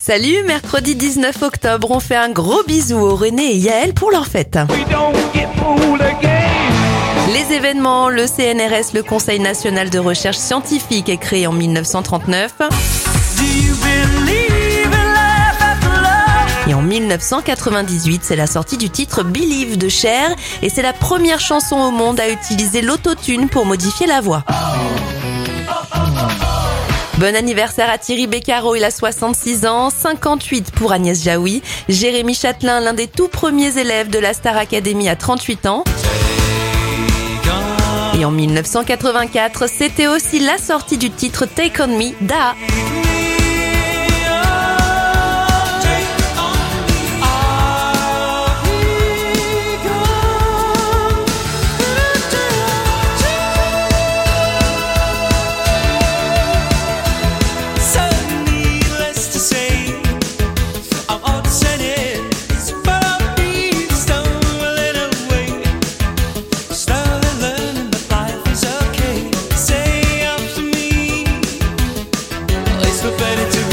Salut, mercredi 19 octobre, on fait un gros bisou aux René et Yaël pour leur fête. Les événements, le CNRS, le Conseil national de recherche scientifique, est créé en 1939. Et en 1998, c'est la sortie du titre Believe de Cher et c'est la première chanson au monde à utiliser l'autotune pour modifier la voix. Bon anniversaire à Thierry Beccaro, il a 66 ans, 58 pour Agnès Jaoui, Jérémy Châtelain, l'un des tout premiers élèves de la Star Academy à 38 ans. Et en 1984, c'était aussi la sortie du titre Take On Me d'A. better to